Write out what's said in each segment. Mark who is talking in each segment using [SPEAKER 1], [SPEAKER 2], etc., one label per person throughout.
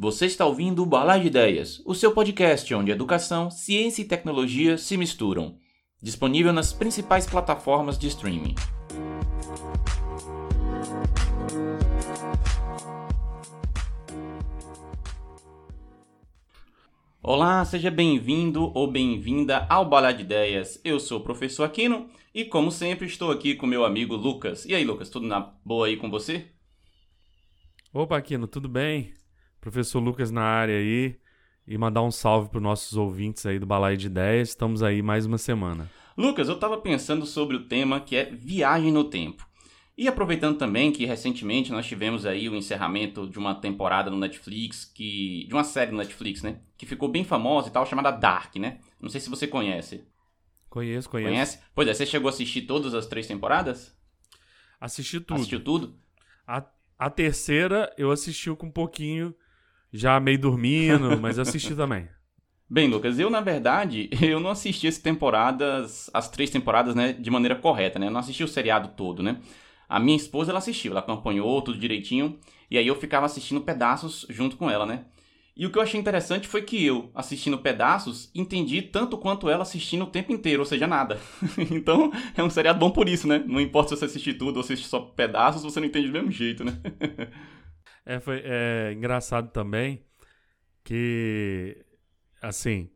[SPEAKER 1] Você está ouvindo o Balar de Ideias, o seu podcast onde educação, ciência e tecnologia se misturam. Disponível nas principais plataformas de streaming. Olá, seja bem-vindo ou bem-vinda ao Balar de Ideias. Eu sou o professor Aquino e, como sempre, estou aqui com meu amigo Lucas. E aí, Lucas, tudo na boa aí com você?
[SPEAKER 2] Opa, Aquino, tudo bem? Professor Lucas na área aí. E mandar um salve para os nossos ouvintes aí do Balai de Ideias. Estamos aí mais uma semana.
[SPEAKER 1] Lucas, eu estava pensando sobre o tema que é viagem no tempo. E aproveitando também que recentemente nós tivemos aí o encerramento de uma temporada no Netflix, que de uma série no Netflix, né, que ficou bem famosa e tal, chamada Dark, né? Não sei se você conhece.
[SPEAKER 2] Conheço, conheço.
[SPEAKER 1] Conhece? Pois é, você chegou a assistir todas as três temporadas?
[SPEAKER 2] Assisti tudo.
[SPEAKER 1] Assistiu tudo?
[SPEAKER 2] A, a terceira eu assisti com um pouquinho já meio dormindo, mas assisti também.
[SPEAKER 1] Bem, Lucas, eu na verdade, eu não assisti as temporadas, as três temporadas, né, de maneira correta, né? Eu não assisti o seriado todo, né? A minha esposa, ela assistiu, ela acompanhou tudo direitinho, e aí eu ficava assistindo pedaços junto com ela, né? E o que eu achei interessante foi que eu, assistindo pedaços, entendi tanto quanto ela assistindo o tempo inteiro, ou seja, nada. então, é um seriado bom por isso, né? Não importa se você assistir tudo ou assistir só pedaços, você não entende do mesmo jeito, né?
[SPEAKER 2] É, foi é, engraçado também que, assim,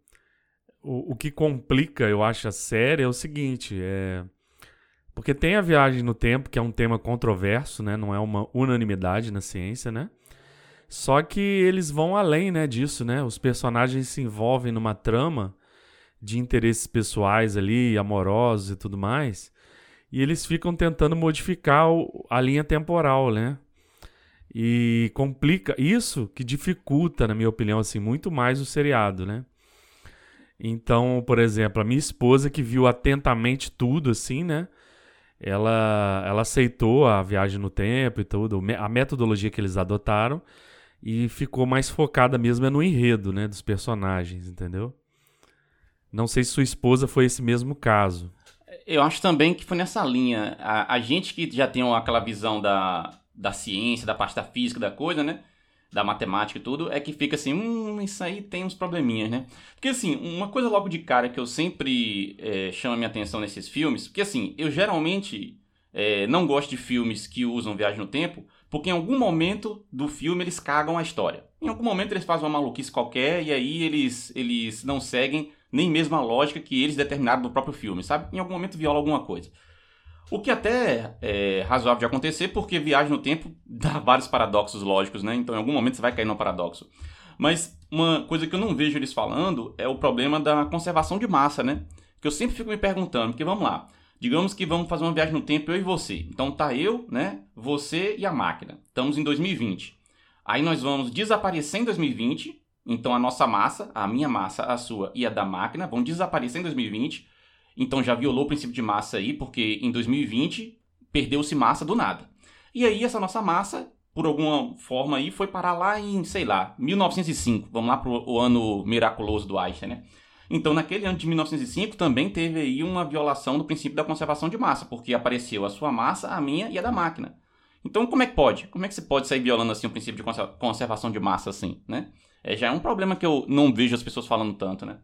[SPEAKER 2] o, o que complica, eu acho, a série é o seguinte, é... Porque tem a viagem no tempo, que é um tema controverso, né? Não é uma unanimidade na ciência, né? Só que eles vão além, né, disso, né? Os personagens se envolvem numa trama de interesses pessoais ali, amorosos e tudo mais, e eles ficam tentando modificar o, a linha temporal, né? E complica isso que dificulta, na minha opinião, assim, muito mais o seriado, né? Então, por exemplo, a minha esposa que viu atentamente tudo, assim, né? Ela, ela aceitou a viagem no tempo e tudo, a metodologia que eles adotaram e ficou mais focada mesmo é no enredo, né, dos personagens, entendeu? Não sei se sua esposa foi esse mesmo caso.
[SPEAKER 1] Eu acho também que foi nessa linha. A, a gente que já tem aquela visão da, da ciência, da parte da física da coisa, né? Da matemática e tudo, é que fica assim, hum, isso aí tem uns probleminhas, né? Porque assim, uma coisa logo de cara que eu sempre é, chama minha atenção nesses filmes, porque assim, eu geralmente é, não gosto de filmes que usam viagem no tempo, porque em algum momento do filme eles cagam a história. Em algum momento eles fazem uma maluquice qualquer e aí eles, eles não seguem nem mesmo a lógica que eles determinaram no próprio filme, sabe? Em algum momento viola alguma coisa. O que até é razoável de acontecer, porque viagem no tempo dá vários paradoxos lógicos, né? Então, em algum momento você vai cair no paradoxo. Mas uma coisa que eu não vejo eles falando é o problema da conservação de massa, né? Que eu sempre fico me perguntando, porque vamos lá. Digamos que vamos fazer uma viagem no tempo, eu e você. Então tá eu, né? Você e a máquina. Estamos em 2020. Aí nós vamos desaparecer em 2020. Então a nossa massa, a minha massa, a sua e a da máquina vão desaparecer em 2020. Então já violou o princípio de massa aí, porque em 2020 perdeu-se massa do nada. E aí essa nossa massa, por alguma forma aí, foi parar lá em, sei lá, 1905. Vamos lá pro o ano miraculoso do Einstein, né? Então, naquele ano de 1905, também teve aí uma violação do princípio da conservação de massa, porque apareceu a sua massa, a minha e a da máquina. Então, como é que pode? Como é que você pode sair violando assim o princípio de conservação de massa assim, né? É, já é um problema que eu não vejo as pessoas falando tanto, né?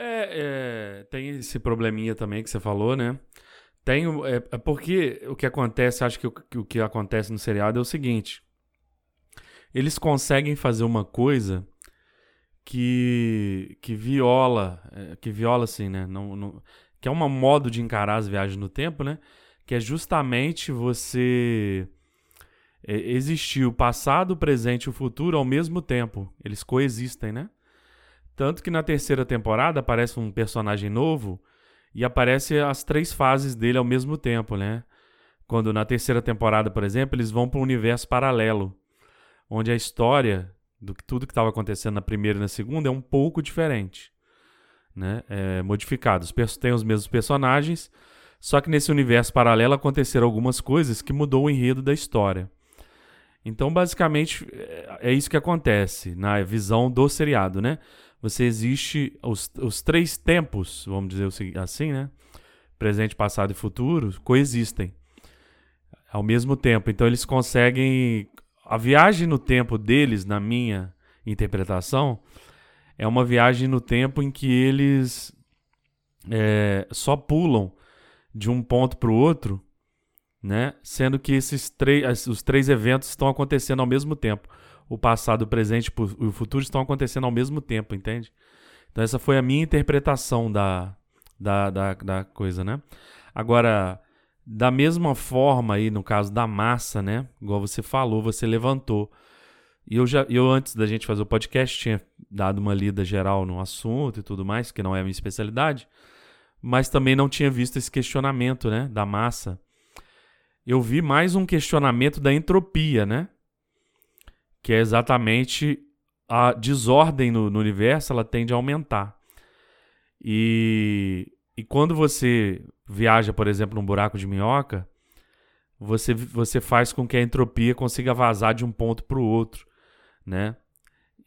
[SPEAKER 2] É, é, tem esse probleminha também que você falou, né? Tem, é, é porque o que acontece, acho que o, que o que acontece no seriado é o seguinte: eles conseguem fazer uma coisa que que viola, é, que viola assim, né? Não, não, que é um modo de encarar as viagens no tempo, né? Que é justamente você é, existir o passado, o presente e o futuro ao mesmo tempo. Eles coexistem, né? Tanto que na terceira temporada aparece um personagem novo e aparece as três fases dele ao mesmo tempo, né? Quando na terceira temporada, por exemplo, eles vão para um universo paralelo, onde a história do que tudo que estava acontecendo na primeira e na segunda é um pouco diferente, né? É modificado. Tem os mesmos personagens, só que nesse universo paralelo aconteceram algumas coisas que mudou o enredo da história. Então, basicamente, é, é isso que acontece na visão do seriado, né? Você existe os, os três tempos, vamos dizer assim, né? Presente, passado e futuro coexistem ao mesmo tempo. Então eles conseguem a viagem no tempo deles, na minha interpretação, é uma viagem no tempo em que eles é, só pulam de um ponto para o outro, né? Sendo que esses três, os três eventos estão acontecendo ao mesmo tempo. O passado, o presente e o futuro estão acontecendo ao mesmo tempo, entende? Então essa foi a minha interpretação da, da, da, da coisa, né? Agora, da mesma forma aí, no caso da massa, né? Igual você falou, você levantou. E eu já, eu antes da gente fazer o podcast tinha dado uma lida geral no assunto e tudo mais, que não é a minha especialidade, mas também não tinha visto esse questionamento, né, da massa. Eu vi mais um questionamento da entropia, né? Que é exatamente a desordem no, no universo, ela tende a aumentar. E, e quando você viaja, por exemplo, num buraco de minhoca, você, você faz com que a entropia consiga vazar de um ponto para o outro, né?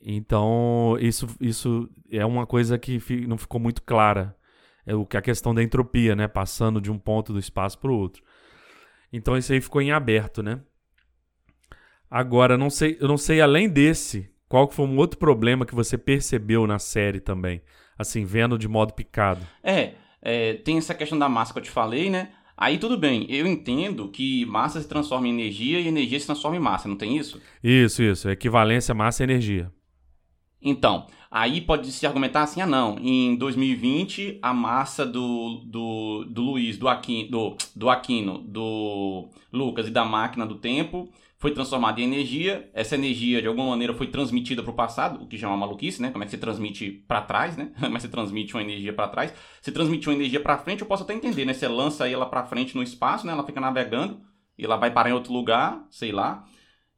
[SPEAKER 2] Então, isso, isso é uma coisa que não ficou muito clara. É o que a questão da entropia, né? Passando de um ponto do espaço para o outro. Então, isso aí ficou em aberto, né? Agora, não sei, eu não sei além desse, qual foi um outro problema que você percebeu na série também, assim, vendo de modo picado.
[SPEAKER 1] É, é, tem essa questão da massa que eu te falei, né? Aí tudo bem, eu entendo que massa se transforma em energia e energia se transforma em massa, não tem isso?
[SPEAKER 2] Isso, isso. Equivalência massa e energia.
[SPEAKER 1] Então, aí pode se argumentar assim, ah não, em 2020 a massa do, do, do Luiz, do Aquino, do, do Aquino, do Lucas e da máquina do tempo foi transformada em energia. Essa energia, de alguma maneira, foi transmitida para o passado, o que já é uma maluquice, né? Como é que você transmite para trás, né? Que você transmite uma energia para trás? Você transmite uma energia para frente, eu posso até entender, né? Você lança ela para frente no espaço, né? Ela fica navegando e ela vai parar em outro lugar, sei lá.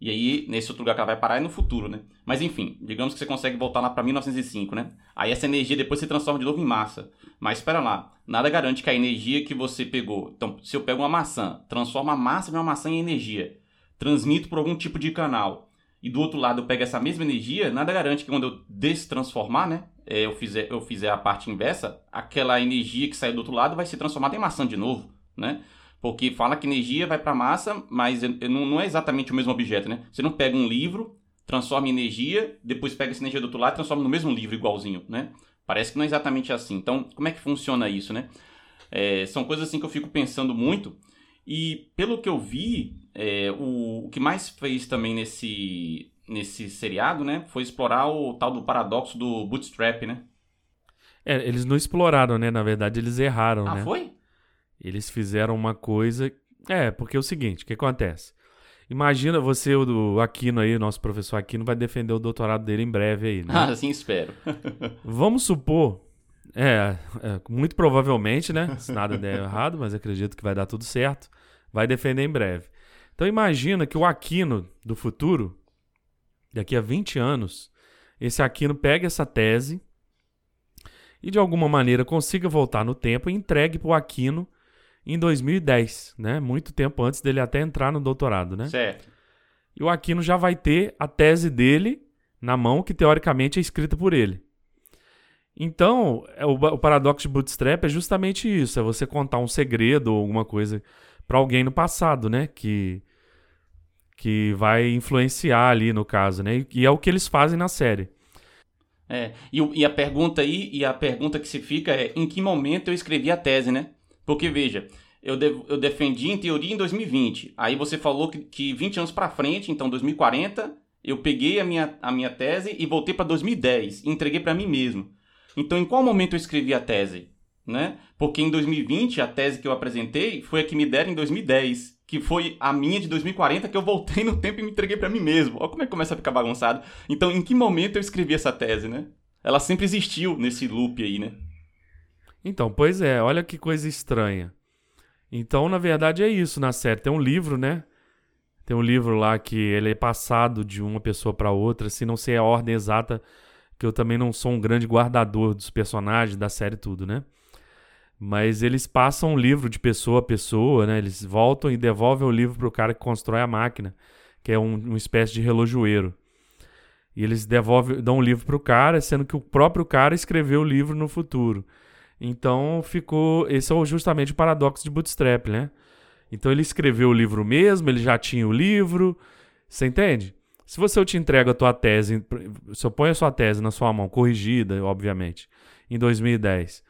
[SPEAKER 1] E aí, nesse outro lugar que ela vai parar é no futuro, né? Mas enfim, digamos que você consegue voltar lá para 1905, né? Aí essa energia depois se transforma de novo em massa. Mas espera lá, nada garante que a energia que você pegou. Então, se eu pego uma maçã, transforma a massa de uma maçã em energia transmito por algum tipo de canal e do outro lado eu pego essa mesma energia, nada garante que quando eu destransformar, né, é, eu fizer, eu fizer a parte inversa, aquela energia que saiu do outro lado vai ser transformada em maçã de novo, né? Porque fala que energia vai para massa, mas não, não é exatamente o mesmo objeto, né? Você não pega um livro, transforma em energia, depois pega essa energia do outro lado e transforma no mesmo livro igualzinho, né? Parece que não é exatamente assim. Então, como é que funciona isso, né? É, são coisas assim que eu fico pensando muito. E pelo que eu vi, é, o, o, que mais fez também nesse, nesse seriado, né, foi explorar o tal do paradoxo do bootstrap, né?
[SPEAKER 2] É, eles não exploraram, né? Na verdade, eles erraram,
[SPEAKER 1] ah,
[SPEAKER 2] né?
[SPEAKER 1] Ah, foi?
[SPEAKER 2] Eles fizeram uma coisa... É, porque é o seguinte, o que acontece? Imagina você, o Aquino aí, nosso professor Aquino, vai defender o doutorado dele em breve aí, né?
[SPEAKER 1] Ah, assim espero.
[SPEAKER 2] Vamos supor é, é, muito provavelmente, né? Se nada der errado, mas acredito que vai dar tudo certo. Vai defender em breve. Então imagina que o Aquino do futuro, daqui a 20 anos, esse Aquino pega essa tese e de alguma maneira consiga voltar no tempo e entregue para o Aquino em 2010, né? Muito tempo antes dele até entrar no doutorado, né?
[SPEAKER 1] Certo.
[SPEAKER 2] E o Aquino já vai ter a tese dele na mão, que teoricamente é escrita por ele. Então, é o paradoxo de bootstrap é justamente isso: é você contar um segredo ou alguma coisa para alguém no passado, né? Que, que vai influenciar ali no caso, né? E é o que eles fazem na série.
[SPEAKER 1] É, e, e a pergunta aí, e a pergunta que se fica é: em que momento eu escrevi a tese, né? Porque veja, eu, de, eu defendi em teoria em 2020. Aí você falou que, que 20 anos para frente, então 2040, eu peguei a minha, a minha tese e voltei para 2010 e entreguei para mim mesmo. Então, em qual momento eu escrevi a tese? Né? Porque em 2020, a tese que eu apresentei foi a que me deram em 2010, que foi a minha de 2040, que eu voltei no tempo e me entreguei para mim mesmo. Olha como é que começa a ficar bagunçado. Então, em que momento eu escrevi essa tese, né? Ela sempre existiu nesse loop aí, né?
[SPEAKER 2] Então, pois é, olha que coisa estranha. Então, na verdade, é isso na série. Tem um livro, né? Tem um livro lá que ele é passado de uma pessoa para outra, se não sei a ordem exata que eu também não sou um grande guardador dos personagens da série tudo, né? Mas eles passam o livro de pessoa a pessoa, né? Eles voltam e devolvem o livro para o cara que constrói a máquina, que é um, uma espécie de relojoeiro. E eles devolvem, dão o um livro para o cara, sendo que o próprio cara escreveu o livro no futuro. Então ficou. Esse é justamente o paradoxo de Bootstrap, né? Então ele escreveu o livro mesmo, ele já tinha o livro, Você entende? Se você eu te entrego a tua tese, se eu ponho a sua tese na sua mão, corrigida, obviamente, em 2010,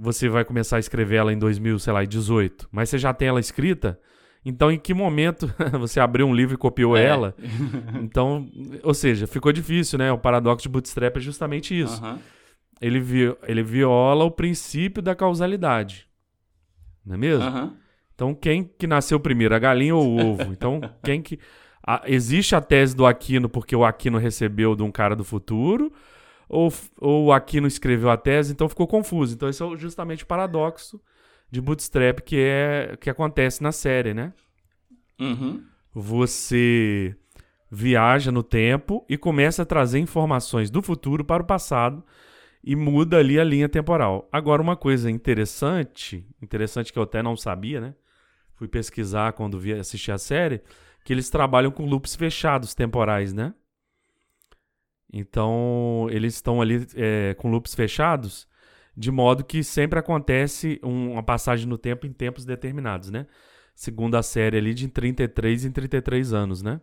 [SPEAKER 2] você vai começar a escrever ela em 2018, mas você já tem ela escrita, então em que momento você abriu um livro e copiou é. ela? Então, ou seja, ficou difícil, né? O paradoxo de Bootstrap é justamente isso. Uhum. Ele, vi, ele viola o princípio da causalidade. Não é mesmo? Uhum. Então, quem que nasceu primeiro, a galinha ou o ovo? Então, quem que a, existe a tese do Aquino porque o Aquino recebeu de um cara do futuro, ou, ou o Aquino escreveu a tese, então ficou confuso. Então, esse é justamente o paradoxo de Bootstrap que, é, que acontece na série, né?
[SPEAKER 1] Uhum.
[SPEAKER 2] Você viaja no tempo e começa a trazer informações do futuro para o passado e muda ali a linha temporal. Agora, uma coisa interessante, interessante que eu até não sabia, né? Fui pesquisar quando vi assistir a série, que eles trabalham com loops fechados temporais, né? Então, eles estão ali é, com loops fechados, de modo que sempre acontece um, uma passagem no tempo em tempos determinados, né? Segundo a série ali, de 33 em 33 anos, né?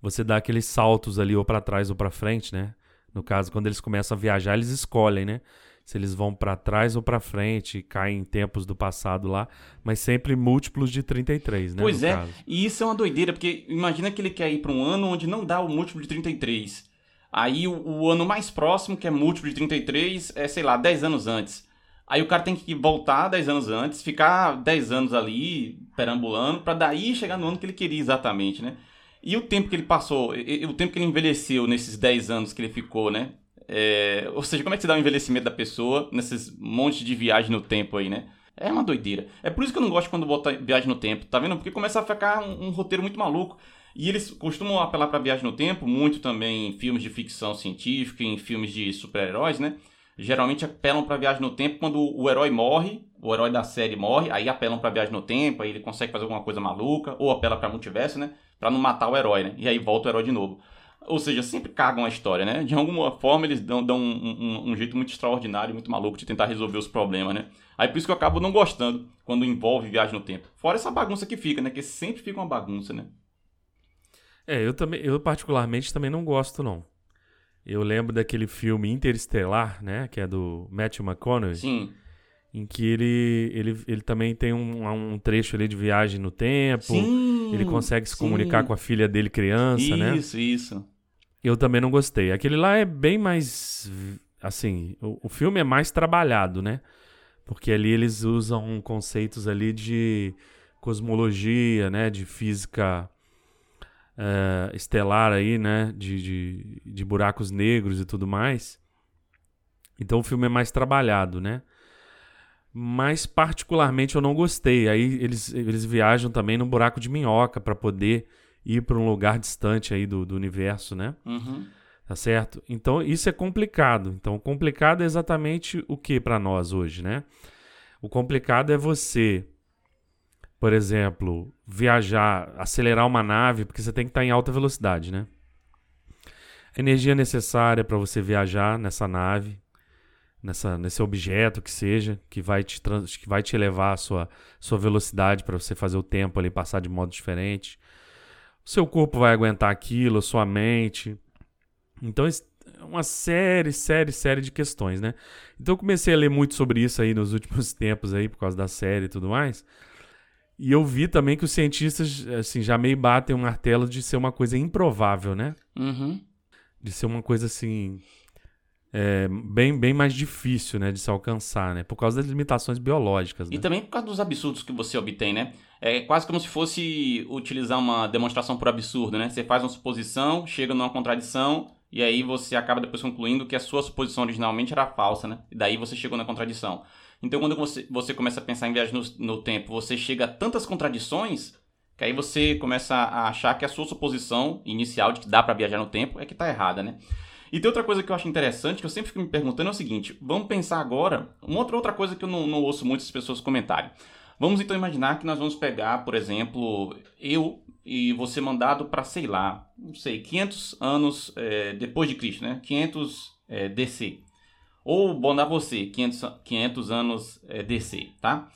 [SPEAKER 2] Você dá aqueles saltos ali ou para trás ou para frente, né? No caso, quando eles começam a viajar, eles escolhem, né? Se eles vão para trás ou para frente, caem em tempos do passado lá, mas sempre múltiplos de 33, né?
[SPEAKER 1] Pois é, caso. e isso é uma doideira, porque imagina que ele quer ir para um ano onde não dá o múltiplo de 33. Aí o, o, ano mais próximo, que é múltiplo de 33, é, sei lá, 10 anos antes. Aí o cara tem que voltar 10 anos antes, ficar 10 anos ali perambulando, para daí chegar no ano que ele queria exatamente, né? E o tempo que ele passou, o tempo que ele envelheceu nesses 10 anos que ele ficou, né? É, ou seja, como é que se dá o envelhecimento da pessoa nesses montes de viagem no tempo aí, né? É uma doideira. É por isso que eu não gosto quando bota viagem no tempo, tá vendo? Porque começa a ficar um, um roteiro muito maluco. E eles costumam apelar para viagem no tempo, muito também em filmes de ficção científica, em filmes de super-heróis, né? Geralmente apelam para viagem no tempo quando o herói morre, o herói da série morre, aí apelam para viagem no tempo, aí ele consegue fazer alguma coisa maluca, ou apela para multiverso, né? Para não matar o herói, né? E aí volta o herói de novo. Ou seja, sempre cagam a história, né? De alguma forma eles dão, dão um, um, um, jeito muito extraordinário, muito maluco de tentar resolver os problemas, né? Aí por isso que eu acabo não gostando quando envolve viagem no tempo. Fora essa bagunça que fica, né? Que sempre fica uma bagunça, né?
[SPEAKER 2] É, eu também, eu particularmente também não gosto, não. Eu lembro daquele filme Interestelar, né? Que é do Matthew McConaughey.
[SPEAKER 1] Sim.
[SPEAKER 2] Em que ele, ele, ele também tem um, um trecho ali de viagem no tempo.
[SPEAKER 1] Sim,
[SPEAKER 2] ele consegue se sim. comunicar com a filha dele criança,
[SPEAKER 1] isso,
[SPEAKER 2] né?
[SPEAKER 1] Isso, isso.
[SPEAKER 2] Eu também não gostei. Aquele lá é bem mais. Assim, o, o filme é mais trabalhado, né? Porque ali eles usam conceitos ali de cosmologia, né? De física uh, estelar aí, né? De, de, de buracos negros e tudo mais. Então o filme é mais trabalhado, né? Mas particularmente eu não gostei. Aí eles, eles viajam também no buraco de minhoca para poder ir para um lugar distante aí do, do universo, né?
[SPEAKER 1] Uhum.
[SPEAKER 2] Tá certo? Então isso é complicado. Então complicado é exatamente o que para nós hoje, né? O complicado é você, por exemplo, viajar, acelerar uma nave, porque você tem que estar em alta velocidade, né? A energia necessária para você viajar nessa nave, nessa, nesse objeto que seja, que vai te, trans, que vai te elevar a sua, sua velocidade para você fazer o tempo ali passar de modo diferente seu corpo vai aguentar aquilo, sua mente. Então, é uma série, série, série de questões, né? Então, eu comecei a ler muito sobre isso aí nos últimos tempos aí, por causa da série e tudo mais. E eu vi também que os cientistas, assim, já meio batem um martelo de ser uma coisa improvável, né?
[SPEAKER 1] Uhum.
[SPEAKER 2] De ser uma coisa, assim, é, bem, bem mais difícil, né, de se alcançar, né? Por causa das limitações biológicas.
[SPEAKER 1] Né?
[SPEAKER 2] E
[SPEAKER 1] também por causa dos absurdos que você obtém, né? É quase como se fosse utilizar uma demonstração por absurdo, né? Você faz uma suposição, chega numa contradição e aí você acaba depois concluindo que a sua suposição originalmente era falsa, né? E daí você chegou na contradição. Então quando você, você começa a pensar em viagem no, no tempo, você chega a tantas contradições que aí você começa a achar que a sua suposição inicial de que dá para viajar no tempo é que está errada, né? E tem outra coisa que eu acho interessante, que eu sempre fico me perguntando, é o seguinte: vamos pensar agora, uma outra, outra coisa que eu não, não ouço muitas pessoas comentarem. Vamos então imaginar que nós vamos pegar, por exemplo, eu e você mandado para, sei lá, não sei, 500 anos é, depois de Cristo, né? 500 é, DC. Ou mandar você, 500, 500 anos é, DC, tá?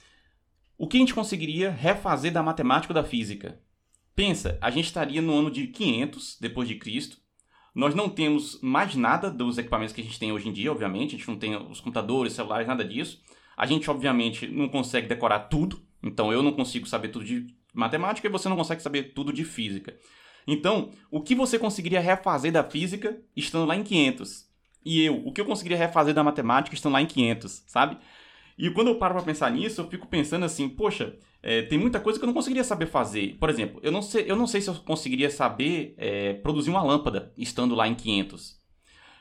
[SPEAKER 1] O que a gente conseguiria refazer da matemática ou da física? Pensa, a gente estaria no ano de 500 depois de Cristo. Nós não temos mais nada dos equipamentos que a gente tem hoje em dia, obviamente. A gente não tem os computadores, celulares, nada disso. A gente, obviamente, não consegue decorar tudo. Então, eu não consigo saber tudo de matemática e você não consegue saber tudo de física. Então, o que você conseguiria refazer da física estando lá em 500? E eu, o que eu conseguiria refazer da matemática estando lá em 500, sabe? E quando eu paro para pensar nisso, eu fico pensando assim, poxa, é, tem muita coisa que eu não conseguiria saber fazer. Por exemplo, eu não sei, eu não sei se eu conseguiria saber é, produzir uma lâmpada estando lá em 500.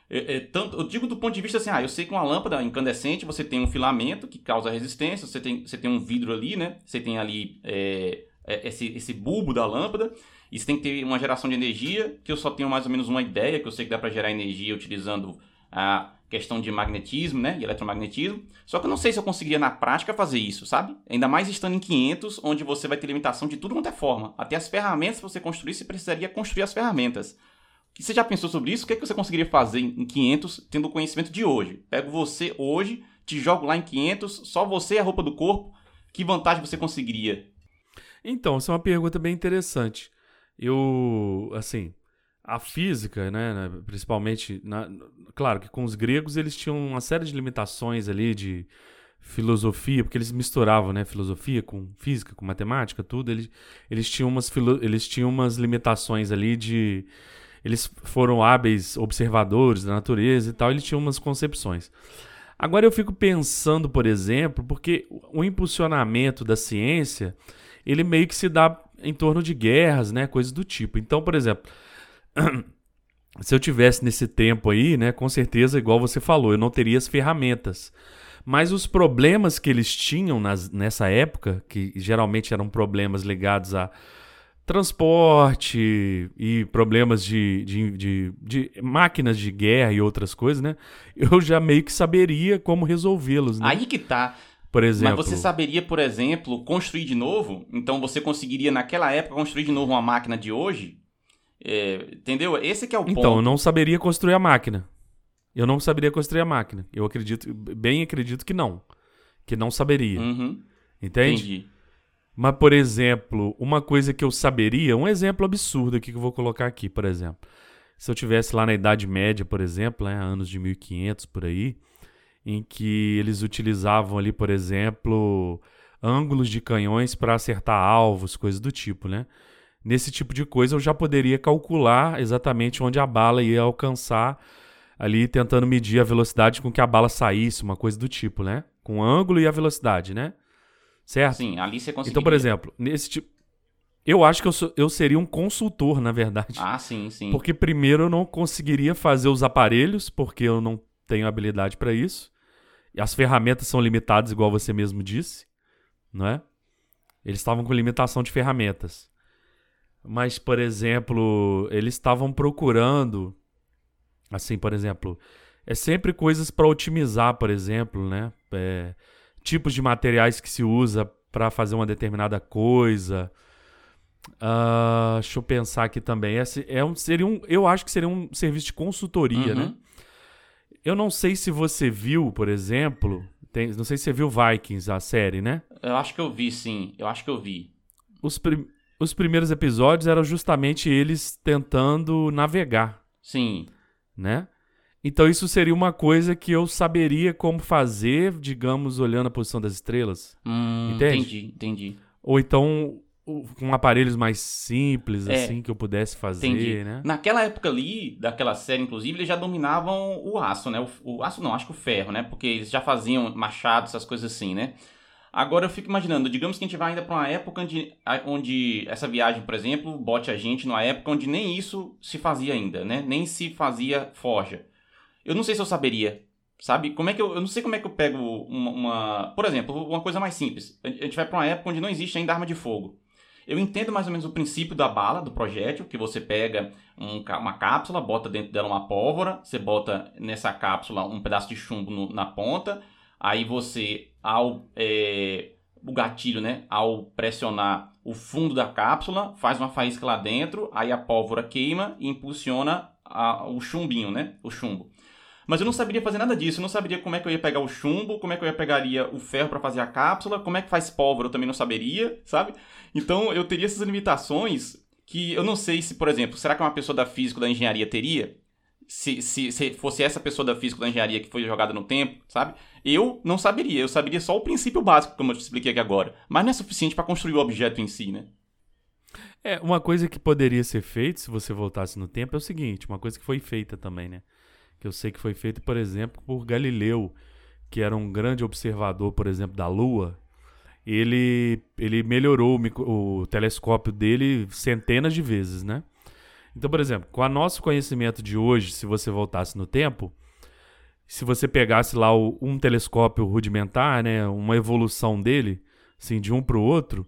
[SPEAKER 1] É, é, tanto, eu digo do ponto de vista assim, ah, eu sei que uma lâmpada incandescente, você tem um filamento que causa resistência, você tem, você tem um vidro ali, né? Você tem ali é, é, esse, esse bulbo da lâmpada, e você tem que ter uma geração de energia, que eu só tenho mais ou menos uma ideia, que eu sei que dá para gerar energia utilizando a questão de magnetismo, né, e eletromagnetismo. Só que eu não sei se eu conseguiria na prática fazer isso, sabe? Ainda mais estando em 500, onde você vai ter limitação de tudo quanto é forma. Até as ferramentas para você construir, você precisaria construir as ferramentas. Você já pensou sobre isso? O que, é que você conseguiria fazer em 500 tendo o conhecimento de hoje? Pego você hoje, te jogo lá em 500, só você e a roupa do corpo. Que vantagem você conseguiria?
[SPEAKER 2] Então, essa é uma pergunta bem interessante. Eu, assim, a física, né, né, principalmente, na, claro que com os gregos eles tinham uma série de limitações ali de filosofia, porque eles misturavam, né, filosofia com física, com matemática, tudo, eles, eles, tinham, umas filo, eles tinham umas limitações ali de... Eles foram hábeis observadores da natureza e tal, eles tinham umas concepções. Agora eu fico pensando, por exemplo, porque o impulsionamento da ciência, ele meio que se dá em torno de guerras, né, coisas do tipo. Então, por exemplo, se eu tivesse nesse tempo aí, né, com certeza, igual você falou, eu não teria as ferramentas. Mas os problemas que eles tinham nas, nessa época, que geralmente eram problemas ligados a transporte e problemas de, de, de, de, máquinas de guerra e outras coisas, né? Eu já meio que saberia como resolvê-los. Né?
[SPEAKER 1] Aí que tá. Por exemplo. Mas você saberia, por exemplo, construir de novo? Então você conseguiria, naquela época, construir de novo uma máquina de hoje? É, entendeu? Esse que é o
[SPEAKER 2] então,
[SPEAKER 1] ponto.
[SPEAKER 2] Então, eu não saberia construir a máquina. Eu não saberia construir a máquina. Eu acredito, bem acredito que não. Que não saberia.
[SPEAKER 1] Uhum.
[SPEAKER 2] Entende?
[SPEAKER 1] Entendi.
[SPEAKER 2] Mas, por exemplo, uma coisa que eu saberia, um exemplo absurdo aqui que eu vou colocar aqui, por exemplo. Se eu tivesse lá na Idade Média, por exemplo, né, anos de 1500 por aí, em que eles utilizavam ali, por exemplo, ângulos de canhões para acertar alvos, coisas do tipo, né? nesse tipo de coisa eu já poderia calcular exatamente onde a bala ia alcançar ali tentando medir a velocidade com que a bala saísse, uma coisa do tipo, né? Com o ângulo e a velocidade, né? Certo?
[SPEAKER 1] Sim, ali você conseguiria.
[SPEAKER 2] Então, por exemplo, nesse tipo eu acho que eu, sou, eu seria um consultor, na verdade.
[SPEAKER 1] Ah, sim, sim.
[SPEAKER 2] Porque primeiro eu não conseguiria fazer os aparelhos, porque eu não tenho habilidade para isso. E as ferramentas são limitadas, igual você mesmo disse, não é? Eles estavam com limitação de ferramentas. Mas, por exemplo, eles estavam procurando, assim, por exemplo, é sempre coisas para otimizar, por exemplo, né? É, tipos de materiais que se usa para fazer uma determinada coisa. Uh, deixa eu pensar aqui também. Esse é um, seria um, eu acho que seria um serviço de consultoria, né? uhum. né? Eu não sei se você viu, por exemplo, tem, não sei se você viu Vikings, a série, né?
[SPEAKER 1] Eu acho que eu vi, sim. Eu acho que eu vi.
[SPEAKER 2] Os, os primeiros episódios eram justamente eles tentando navegar.
[SPEAKER 1] Sim.
[SPEAKER 2] Né? Então isso seria uma coisa que eu saberia como fazer, digamos, olhando a posição das estrelas.
[SPEAKER 1] Hum, Entende? Entendi, entendi.
[SPEAKER 2] Ou então com aparelhos mais simples, é, assim, que eu pudesse fazer, entendi. né?
[SPEAKER 1] Naquela época ali, daquela série, inclusive, eles já dominavam o aço, né? O, o aço não, acho que o ferro, né? Porque eles já faziam machado, essas coisas assim, né? Agora eu fico imaginando, digamos que a gente vai ainda para uma época onde, onde essa viagem, por exemplo, bote a gente numa época onde nem isso se fazia ainda, né? Nem se fazia forja. Eu não sei se eu saberia, sabe? Como é que eu, eu não sei como é que eu pego uma, uma por exemplo, uma coisa mais simples. A gente vai para uma época onde não existe ainda arma de fogo. Eu entendo mais ou menos o princípio da bala, do projétil, que você pega um, uma cápsula, bota dentro dela uma pólvora, você bota nessa cápsula um pedaço de chumbo no, na ponta, Aí você, ao é, o gatilho, né, ao pressionar o fundo da cápsula, faz uma faísca lá dentro, aí a pólvora queima e impulsiona a, o chumbinho, né, o chumbo. Mas eu não saberia fazer nada disso, eu não saberia como é que eu ia pegar o chumbo, como é que eu ia pegaria o ferro para fazer a cápsula, como é que faz pólvora, eu também não saberia, sabe? Então eu teria essas limitações que eu não sei se, por exemplo, será que uma pessoa da física ou da engenharia teria? Se, se, se fosse essa pessoa da física ou da engenharia que foi jogada no tempo, sabe? Eu não saberia, eu saberia só o princípio básico, como eu te expliquei aqui agora. Mas não é suficiente para construir o objeto em si, né?
[SPEAKER 2] É, uma coisa que poderia ser feita se você voltasse no tempo é o seguinte, uma coisa que foi feita também, né? Que eu sei que foi feita, por exemplo, por Galileu, que era um grande observador, por exemplo, da Lua. Ele, ele melhorou o, o telescópio dele centenas de vezes, né? Então, por exemplo, com o nosso conhecimento de hoje, se você voltasse no tempo, se você pegasse lá o, um telescópio rudimentar, né, uma evolução dele, assim, de um para o outro,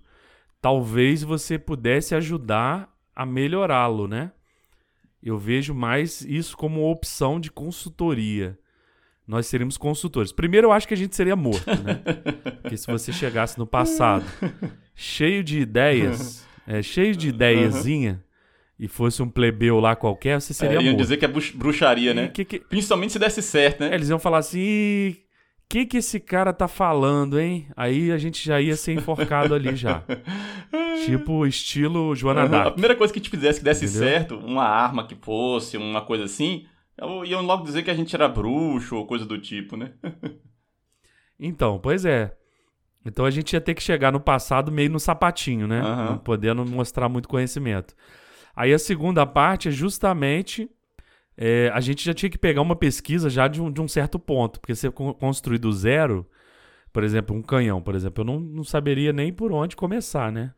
[SPEAKER 2] talvez você pudesse ajudar a melhorá-lo, né? Eu vejo mais isso como opção de consultoria. Nós seríamos consultores. Primeiro, eu acho que a gente seria morto, né? Porque se você chegasse no passado cheio de ideias, é, cheio de ideiazinha, e fosse um plebeu lá qualquer, você seria é,
[SPEAKER 1] iam
[SPEAKER 2] morto.
[SPEAKER 1] dizer que é bruxaria, né? Que, que... Principalmente se desse certo, né?
[SPEAKER 2] É, eles iam falar assim, que que esse cara tá falando, hein? Aí a gente já ia ser enforcado ali já. tipo estilo Joana Dark.
[SPEAKER 1] A primeira coisa que te fizesse que desse Entendeu? certo, uma arma que fosse, uma coisa assim, iam logo dizer que a gente era bruxo ou coisa do tipo, né?
[SPEAKER 2] então, pois é. Então a gente ia ter que chegar no passado meio no sapatinho, né? Uhum. Não podendo mostrar muito conhecimento. Aí a segunda parte é justamente é, a gente já tinha que pegar uma pesquisa já de um, de um certo ponto, porque você construir do zero, por exemplo, um canhão, por exemplo, eu não, não saberia nem por onde começar, né?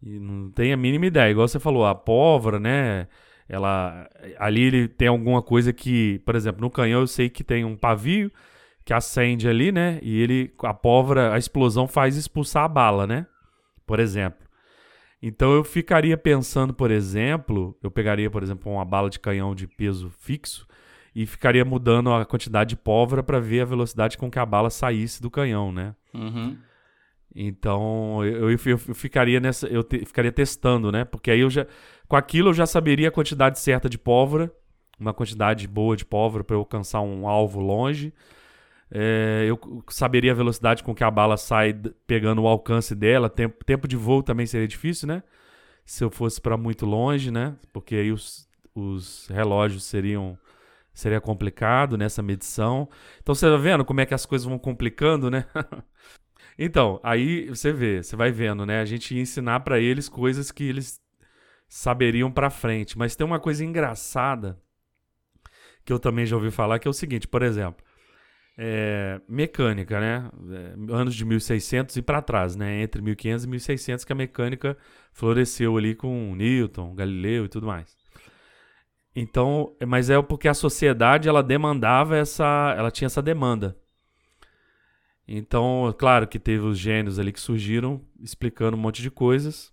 [SPEAKER 2] E não tem a mínima ideia. Igual você falou, a pólvora, né? Ela, ali ele tem alguma coisa que, por exemplo, no canhão eu sei que tem um pavio que acende ali, né? E ele, a pólvora, a explosão faz expulsar a bala, né? Por exemplo. Então eu ficaria pensando, por exemplo, eu pegaria, por exemplo, uma bala de canhão de peso fixo e ficaria mudando a quantidade de pólvora para ver a velocidade com que a bala saísse do canhão, né?
[SPEAKER 1] Uhum.
[SPEAKER 2] Então eu, eu, eu, ficaria nessa, eu te, ficaria testando, né? Porque aí eu já, com aquilo eu já saberia a quantidade certa de pólvora, uma quantidade boa de pólvora para eu alcançar um alvo longe. É, eu saberia a velocidade com que a bala sai pegando o alcance dela. Tempo, tempo de voo também seria difícil, né? Se eu fosse para muito longe, né? Porque aí os, os relógios seriam seria complicado nessa medição. Então você tá vendo como é que as coisas vão complicando, né? então, aí você vê, você vai vendo, né? A gente ia ensinar para eles coisas que eles saberiam para frente, mas tem uma coisa engraçada que eu também já ouvi falar que é o seguinte, por exemplo, é, mecânica, né? É, anos de 1600 e para trás, né? Entre 1500 e 1600 que a mecânica floresceu ali com Newton, Galileu e tudo mais. Então, mas é porque a sociedade ela demandava essa, ela tinha essa demanda. Então, claro que teve os gênios ali que surgiram explicando um monte de coisas.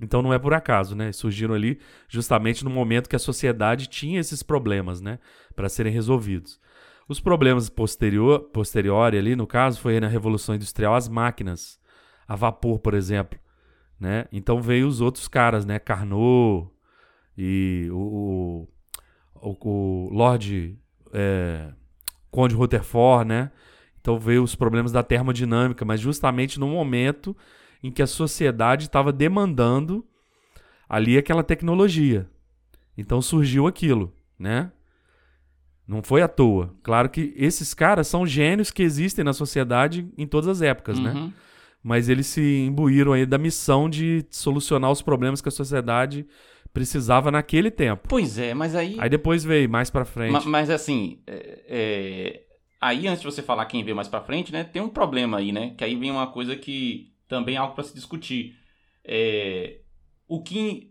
[SPEAKER 2] Então não é por acaso, né? Surgiram ali justamente no momento que a sociedade tinha esses problemas, né, para serem resolvidos. Os problemas posterior, posteriores ali, no caso, foi na Revolução Industrial as máquinas, a vapor, por exemplo. Né? Então veio os outros caras, né? Carnot e o, o, o Lord é, Conde Rutherford, né? Então veio os problemas da termodinâmica, mas justamente no momento em que a sociedade estava demandando ali aquela tecnologia. Então surgiu aquilo, né? Não foi à toa. Claro que esses caras são gênios que existem na sociedade em todas as épocas, né? uhum. né? Mas eles se imbuíram aí da missão de solucionar os problemas que a sociedade precisava naquele tempo.
[SPEAKER 1] Pois é, mas aí.
[SPEAKER 2] Aí depois veio mais para frente.
[SPEAKER 1] Mas, mas assim, é, é... aí antes de você falar quem veio mais para frente, né, tem um problema aí, né? Que aí vem uma coisa que também é algo para se discutir. É... O que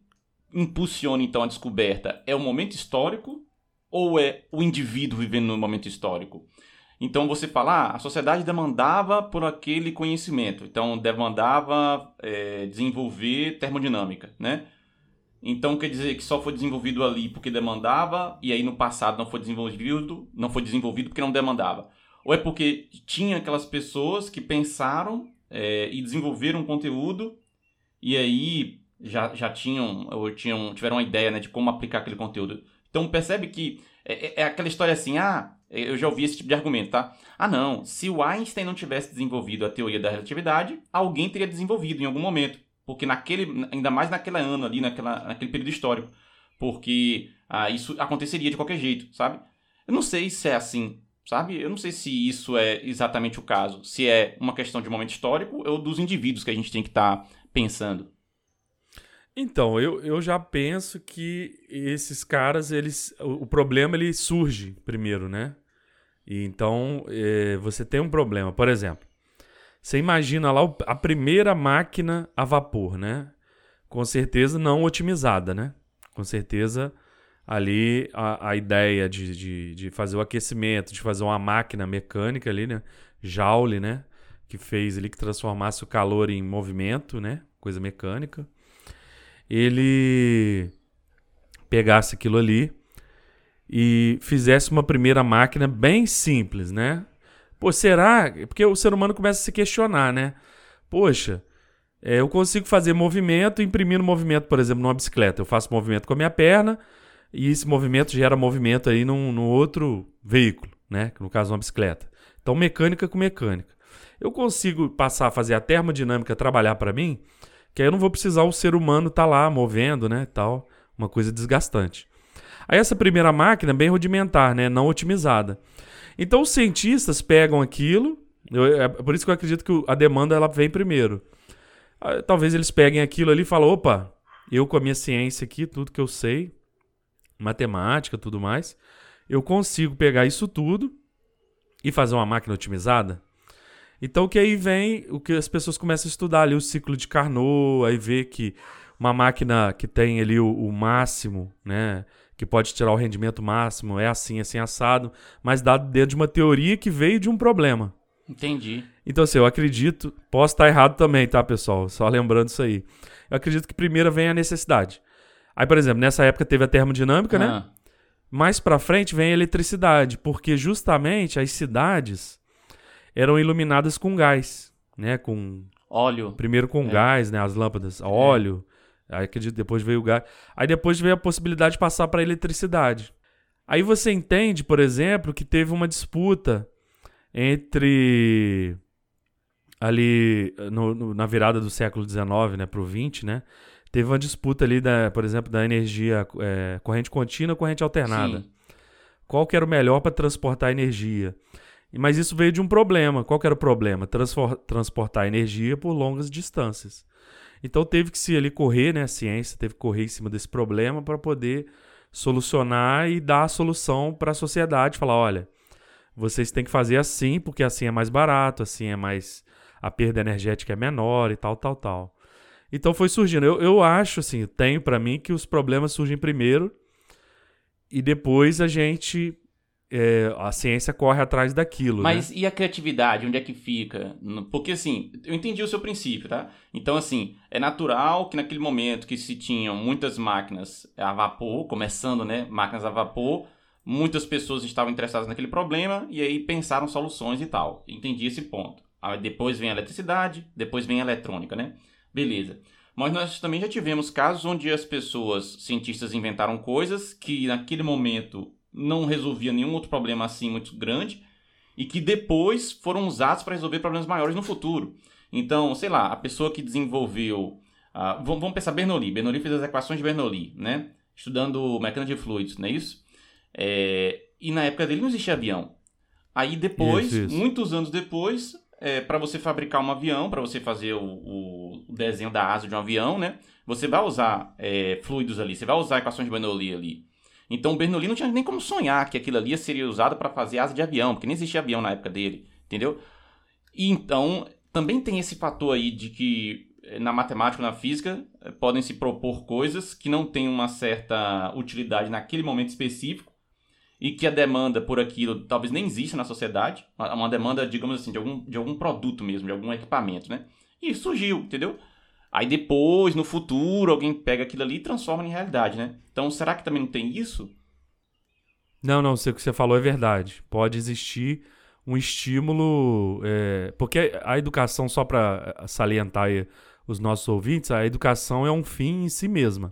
[SPEAKER 1] impulsiona então a descoberta é o momento histórico ou é o indivíduo vivendo no momento histórico? Então você fala, ah, a sociedade demandava por aquele conhecimento, então demandava é, desenvolver termodinâmica, né? Então quer dizer que só foi desenvolvido ali porque demandava e aí no passado não foi desenvolvido, não foi desenvolvido porque não demandava. Ou é porque tinha aquelas pessoas que pensaram é, e desenvolveram um conteúdo e aí já, já tinham ou tinham tiveram uma ideia né, de como aplicar aquele conteúdo. Então percebe que é, é, é, aquela história assim, ah, eu já ouvi esse tipo de argumento, tá? Ah, não, se o Einstein não tivesse desenvolvido a teoria da relatividade, alguém teria desenvolvido em algum momento. Porque naquele, ainda mais naquele ano ali, naquela, naquele período histórico. Porque ah, isso aconteceria de qualquer jeito, sabe? Eu não sei se é assim, sabe? Eu não sei se isso é exatamente o caso. Se é uma questão de momento histórico ou dos indivíduos que a gente tem que estar tá pensando.
[SPEAKER 2] Então, eu, eu já penso que esses caras, eles. O, o problema ele surge primeiro, né? E então é, você tem um problema. Por exemplo, você imagina lá a primeira máquina a vapor, né? Com certeza não otimizada, né? Com certeza ali a, a ideia de, de, de, fazer o aquecimento, de fazer uma máquina mecânica ali, né? Joule, né? Que fez ali que transformasse o calor em movimento, né? Coisa mecânica. Ele pegasse aquilo ali e fizesse uma primeira máquina bem simples, né? Pô, será? Porque o ser humano começa a se questionar, né? Poxa, é, eu consigo fazer movimento imprimindo movimento, por exemplo, numa bicicleta. Eu faço movimento com a minha perna e esse movimento gera movimento aí num, num outro veículo, né? No caso, uma bicicleta. Então, mecânica com mecânica. Eu consigo passar a fazer a termodinâmica trabalhar para mim, que aí eu não vou precisar o ser humano estar tá lá movendo, né? Tal, uma coisa desgastante. Aí essa primeira máquina é bem rudimentar, né? Não otimizada. Então os cientistas pegam aquilo, eu, é por isso que eu acredito que a demanda ela vem primeiro. Ah, talvez eles peguem aquilo ali e falem, opa, eu com a minha ciência aqui, tudo que eu sei, matemática, tudo mais, eu consigo pegar isso tudo e fazer uma máquina otimizada. Então que aí vem o que as pessoas começam a estudar ali o ciclo de Carnot, aí vê que uma máquina que tem ali o, o máximo, né, que pode tirar o rendimento máximo, é assim, assim, assado, mas dado dentro de uma teoria que veio de um problema.
[SPEAKER 1] Entendi.
[SPEAKER 2] Então, assim, eu acredito, posso estar errado também, tá, pessoal? Só lembrando isso aí. Eu acredito que primeiro vem a necessidade. Aí, por exemplo, nessa época teve a termodinâmica, né? ah. né? Mais pra frente vem a eletricidade, porque justamente as cidades eram iluminadas com gás, né? Com
[SPEAKER 1] óleo.
[SPEAKER 2] Primeiro com é. gás, né? As lâmpadas, é. óleo. Aí acredito depois veio o gás. Aí depois veio a possibilidade de passar para eletricidade. Aí você entende, por exemplo, que teve uma disputa entre ali no, no, na virada do século XIX, né, para o XX, né, teve uma disputa ali, da, por exemplo, da energia é, corrente contínua, corrente alternada. Sim. Qual que era o melhor para transportar energia? Mas isso veio de um problema. Qual era o problema? transportar energia por longas distâncias. Então teve que se ali correr, né? A ciência teve que correr em cima desse problema para poder solucionar e dar a solução para a sociedade. Falar, olha, vocês têm que fazer assim, porque assim é mais barato, assim é mais. a perda energética é menor e tal, tal, tal. Então foi surgindo. Eu, eu acho, assim, tenho para mim que os problemas surgem primeiro e depois a gente é, a ciência corre atrás daquilo.
[SPEAKER 1] Mas
[SPEAKER 2] né?
[SPEAKER 1] e a criatividade, onde é que fica? Porque assim, eu entendi o seu princípio, tá? Então, assim, é natural que naquele momento que se tinham muitas máquinas a vapor, começando, né? Máquinas a vapor, muitas pessoas estavam interessadas naquele problema e aí pensaram soluções e tal. Entendi esse ponto. Aí depois vem a eletricidade, depois vem a eletrônica, né? Beleza. Mas nós também já tivemos casos onde as pessoas, cientistas, inventaram coisas que naquele momento não resolvia nenhum outro problema assim muito grande e que depois foram usados para resolver problemas maiores no futuro. Então, sei lá, a pessoa que desenvolveu. Uh, vamos pensar Bernoulli. Bernoulli fez as equações de Bernoulli, né? Estudando mecânica de fluidos, não é isso? É, e na época dele não existia avião. Aí depois, isso, isso. muitos anos depois, é, para você fabricar um avião, para você fazer o, o, desenho da asa de um avião, né? Você vai usar é, fluidos ali, você vai usar equações de Bernoulli ali. Então o Bernoulli não tinha nem como sonhar que aquilo ali seria usado para fazer asa de avião, porque nem existia avião na época dele, entendeu? E então também tem esse fator aí de que eh, na matemática ou na física eh, podem se propor coisas que não têm uma certa utilidade naquele momento específico e que a demanda por aquilo talvez nem exista na sociedade, uma demanda, digamos assim, de algum, de algum produto mesmo, de algum equipamento, né? E surgiu, entendeu? Aí depois, no futuro, alguém pega aquilo ali e transforma em realidade, né? Então, será que também não tem isso?
[SPEAKER 2] Não, não, o que você falou é verdade. Pode existir um estímulo. É, porque a educação, só para salientar os nossos ouvintes, a educação é um fim em si mesma.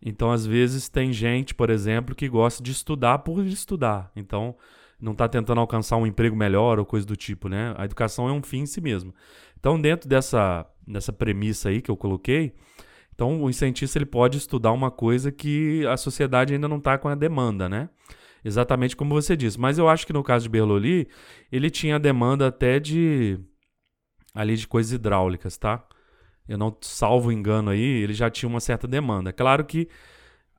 [SPEAKER 2] Então, às vezes, tem gente, por exemplo, que gosta de estudar por estudar. Então, não está tentando alcançar um emprego melhor ou coisa do tipo, né? A educação é um fim em si mesmo. Então, dentro dessa, dessa premissa aí que eu coloquei, então o cientista ele pode estudar uma coisa que a sociedade ainda não está com a demanda, né? Exatamente como você disse. Mas eu acho que no caso de Berloli, ele tinha demanda até de ali de coisas hidráulicas, tá? Eu não salvo engano aí, ele já tinha uma certa demanda. Claro que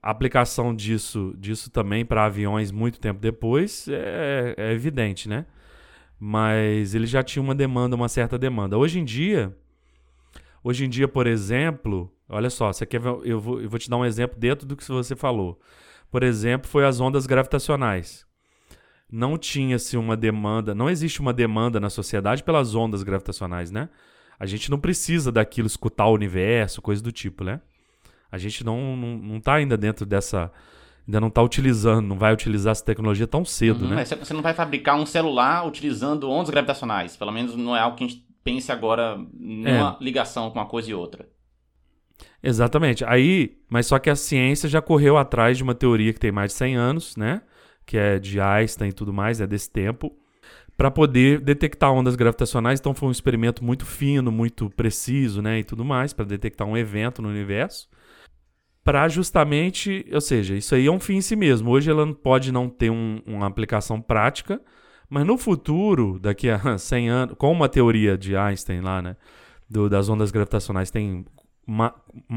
[SPEAKER 2] a aplicação disso, disso também para aviões muito tempo depois é, é, evidente, né? Mas ele já tinha uma demanda, uma certa demanda. Hoje em dia, hoje em dia, por exemplo, olha só, você quer, eu, vou, eu vou te dar um exemplo dentro do que você falou. Por exemplo, foi as ondas gravitacionais. Não tinha-se uma demanda, não existe uma demanda na sociedade pelas ondas gravitacionais, né? A gente não precisa daquilo escutar o universo, coisa do tipo, né? A gente não, não, não tá ainda dentro dessa. Ainda não está utilizando, não vai utilizar essa tecnologia tão cedo, uhum, né?
[SPEAKER 1] Você não vai fabricar um celular utilizando ondas gravitacionais. Pelo menos não é algo que a gente pense agora numa é. ligação com uma coisa e outra.
[SPEAKER 2] Exatamente. Aí, mas só que a ciência já correu atrás de uma teoria que tem mais de 100 anos, né? Que é de Einstein e tudo mais, é desse tempo, para poder detectar ondas gravitacionais. Então foi um experimento muito fino, muito preciso, né, e tudo mais, para detectar um evento no universo para justamente, ou seja, isso aí é um fim em si mesmo. Hoje ela pode não ter um, uma aplicação prática, mas no futuro, daqui a 100 anos, com uma teoria de Einstein lá, né, do, das ondas gravitacionais tem uma,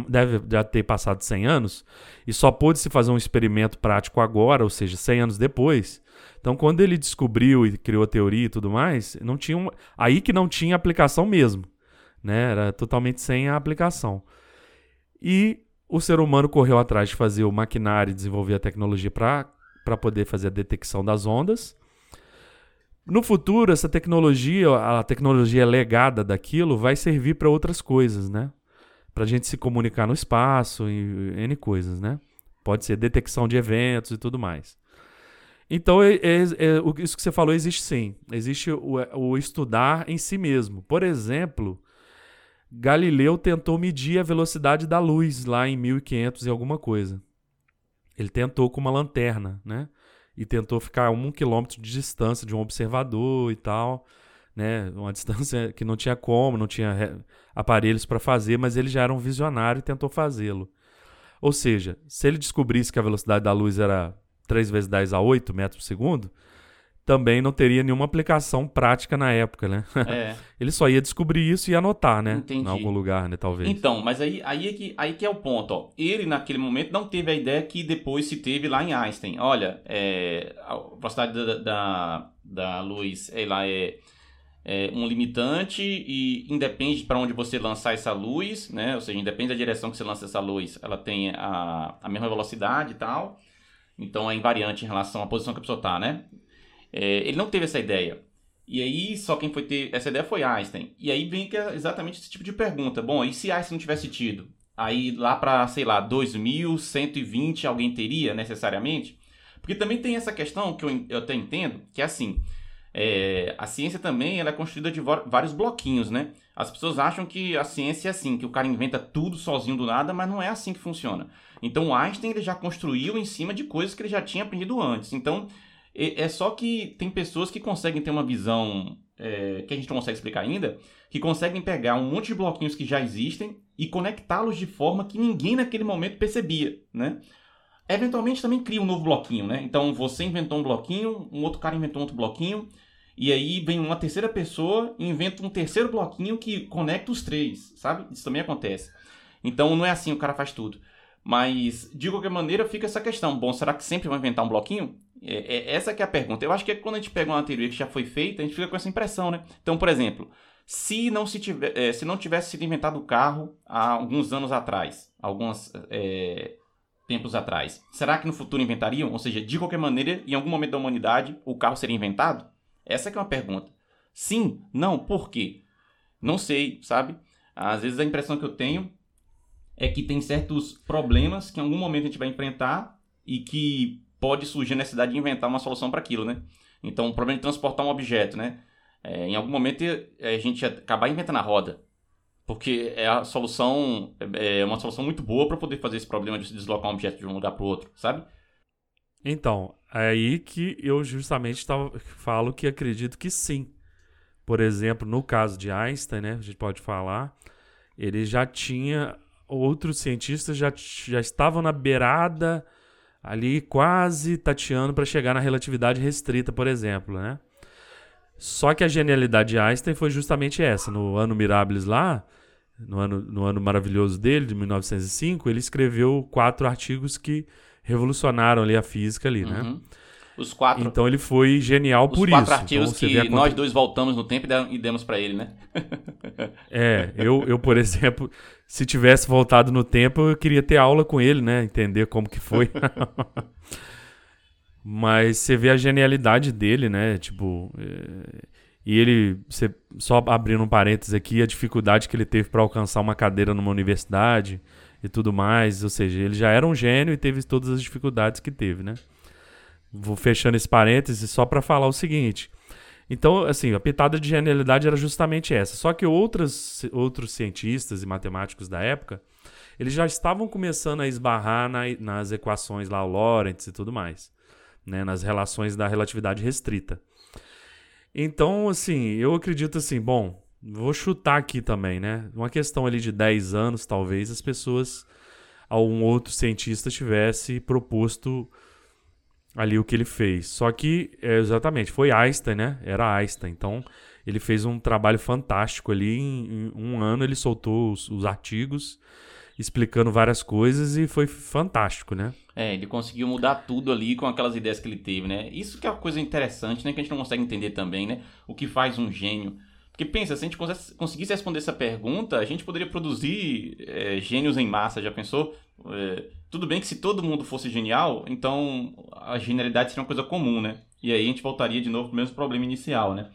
[SPEAKER 2] deve já ter passado 100 anos e só pôde se fazer um experimento prático agora, ou seja, 100 anos depois. Então, quando ele descobriu e criou a teoria e tudo mais, não tinha aí que não tinha aplicação mesmo, né? Era totalmente sem a aplicação. E o ser humano correu atrás de fazer o maquinário e desenvolver a tecnologia para poder fazer a detecção das ondas. No futuro, essa tecnologia, a tecnologia legada daquilo, vai servir para outras coisas, né? Para a gente se comunicar no espaço e N coisas, né? Pode ser detecção de eventos e tudo mais. Então, é, é, é, isso que você falou existe sim. Existe o, o estudar em si mesmo. Por exemplo, Galileu tentou medir a velocidade da luz lá em 1500 e alguma coisa. Ele tentou com uma lanterna, né? E tentou ficar a um quilômetro de distância de um observador e tal, né? Uma distância que não tinha como, não tinha aparelhos para fazer, mas ele já era um visionário e tentou fazê-lo. Ou seja, se ele descobrisse que a velocidade da luz era 3 vezes 10 a 8 metros por segundo, também não teria nenhuma aplicação prática na época, né? É. Ele só ia descobrir isso e anotar, né? Entendi. Em algum lugar, né? Talvez.
[SPEAKER 1] Então, mas aí, aí, é que, aí que é o ponto, ó. Ele, naquele momento, não teve a ideia que depois se teve lá em Einstein. Olha, é, a velocidade da, da, da luz, ela é, é um limitante e independe para onde você lançar essa luz, né? Ou seja, independe da direção que você lança essa luz, ela tem a, a mesma velocidade e tal. Então é invariante em relação à posição que a pessoa está, né? É, ele não teve essa ideia. E aí, só quem foi ter essa ideia foi Einstein. E aí vem que é exatamente esse tipo de pergunta. Bom, e se Einstein não tivesse tido? Aí lá para, sei lá, 2120 alguém teria necessariamente? Porque também tem essa questão que eu, eu até entendo, que é assim, é, a ciência também ela é construída de vários bloquinhos, né? As pessoas acham que a ciência é assim, que o cara inventa tudo sozinho do nada, mas não é assim que funciona. Então Einstein ele já construiu em cima de coisas que ele já tinha aprendido antes. Então é só que tem pessoas que conseguem ter uma visão é, que a gente não consegue explicar ainda, que conseguem pegar um monte de bloquinhos que já existem e conectá-los de forma que ninguém naquele momento percebia, né? Eventualmente também cria um novo bloquinho, né? Então você inventou um bloquinho, um outro cara inventou outro bloquinho, e aí vem uma terceira pessoa e inventa um terceiro bloquinho que conecta os três, sabe? Isso também acontece. Então não é assim o cara faz tudo. Mas, de qualquer maneira, fica essa questão. Bom, será que sempre vai inventar um bloquinho? É, é, essa que é a pergunta. Eu acho que é quando a gente pega uma teoria que já foi feita, a gente fica com essa impressão, né? Então, por exemplo, se não, se tiver, é, se não tivesse sido inventado o carro há alguns anos atrás, alguns é, tempos atrás, será que no futuro inventariam? Ou seja, de qualquer maneira, em algum momento da humanidade, o carro seria inventado? Essa é uma pergunta. Sim? Não? Por quê? Não sei, sabe? Às vezes a impressão que eu tenho é que tem certos problemas que em algum momento a gente vai enfrentar e que pode surgir a necessidade de inventar uma solução para aquilo, né? Então, o problema de transportar um objeto, né? É, em algum momento a gente acabar inventando a roda, porque é a solução é uma solução muito boa para poder fazer esse problema de se deslocar um objeto de um lugar para o outro, sabe?
[SPEAKER 2] Então, é aí que eu justamente tava, falo que acredito que sim. Por exemplo, no caso de Einstein, né, a gente pode falar, ele já tinha outros cientistas já, já estavam na beirada ali quase tateando para chegar na relatividade restrita, por exemplo, né? Só que a genialidade de Einstein foi justamente essa. No ano Mirabilis lá, no ano, no ano maravilhoso dele, de 1905, ele escreveu quatro artigos que revolucionaram ali a física ali, né?
[SPEAKER 1] Uhum. Os quatro.
[SPEAKER 2] Então ele foi genial por
[SPEAKER 1] Os
[SPEAKER 2] isso.
[SPEAKER 1] quatro artigos
[SPEAKER 2] então,
[SPEAKER 1] que nós dois voltamos no tempo e demos para ele, né?
[SPEAKER 2] é, eu, eu, por exemplo, se tivesse voltado no tempo, eu queria ter aula com ele, né? Entender como que foi. Mas você vê a genialidade dele, né? Tipo, é... e ele, você, só abrindo um parênteses aqui, a dificuldade que ele teve para alcançar uma cadeira numa universidade e tudo mais. Ou seja, ele já era um gênio e teve todas as dificuldades que teve, né? Vou fechando esse parêntese só para falar o seguinte. Então, assim, a pitada de genialidade era justamente essa. Só que outros, outros cientistas e matemáticos da época, eles já estavam começando a esbarrar na, nas equações lá, Lorentz e tudo mais, né, nas relações da relatividade restrita. Então, assim, eu acredito assim, bom, vou chutar aqui também, né? Uma questão ali de 10 anos, talvez, as pessoas, algum outro cientista tivesse proposto ali o que ele fez. Só que, é, exatamente, foi Einstein, né? Era Einstein. Então, ele fez um trabalho fantástico ali. Em, em um ano, ele soltou os, os, artigos explicando várias coisas e foi fantástico, né?
[SPEAKER 1] É, ele conseguiu mudar tudo ali com aquelas ideias que ele teve, né? Isso que é uma coisa interessante, né? Que a gente não consegue entender também, né? O que faz um gênio. Porque pensa, se a gente conseguisse responder essa pergunta, a gente poderia produzir é, gênios em massa, já pensou? É, tudo bem que se todo mundo fosse genial, então a genialidade seria uma coisa comum, né? E aí a gente voltaria de novo para o mesmo problema inicial, né?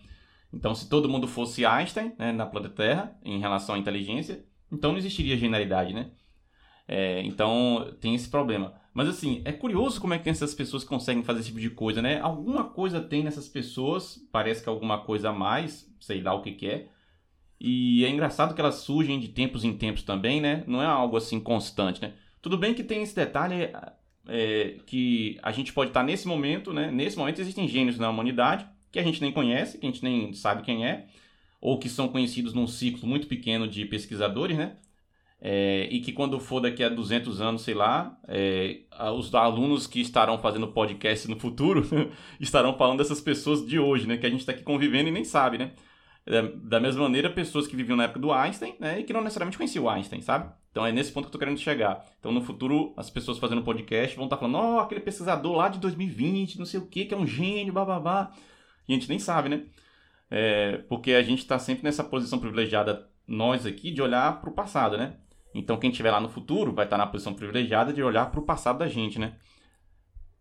[SPEAKER 1] Então, se todo mundo fosse Einstein, né, na planeta Terra, em relação à inteligência, então não existiria genialidade, né? É, então, tem esse problema. Mas, assim, é curioso como é que tem essas pessoas que conseguem fazer esse tipo de coisa, né? Alguma coisa tem nessas pessoas, parece que alguma coisa a mais, sei lá o que que é. E é engraçado que elas surgem de tempos em tempos também, né? Não é algo, assim, constante, né? Tudo bem que tem esse detalhe é, que a gente pode estar nesse momento, né? Nesse momento existem gênios na humanidade que a gente nem conhece, que a gente nem sabe quem é, ou que são conhecidos num ciclo muito pequeno de pesquisadores, né? É, e que quando for daqui a 200 anos, sei lá, é, os alunos que estarão fazendo podcast no futuro estarão falando dessas pessoas de hoje, né? Que a gente está aqui convivendo e nem sabe, né? Da mesma maneira, pessoas que viviam na época do Einstein, né? E que não necessariamente conheciam o Einstein, sabe? Então é nesse ponto que eu tô querendo chegar. Então no futuro, as pessoas fazendo podcast vão estar tá falando, ó, oh, aquele pesquisador lá de 2020, não sei o que, que é um gênio, bababá. E a gente nem sabe, né? É, porque a gente está sempre nessa posição privilegiada, nós aqui, de olhar para o passado, né? Então quem estiver lá no futuro vai estar tá na posição privilegiada de olhar para o passado da gente, né?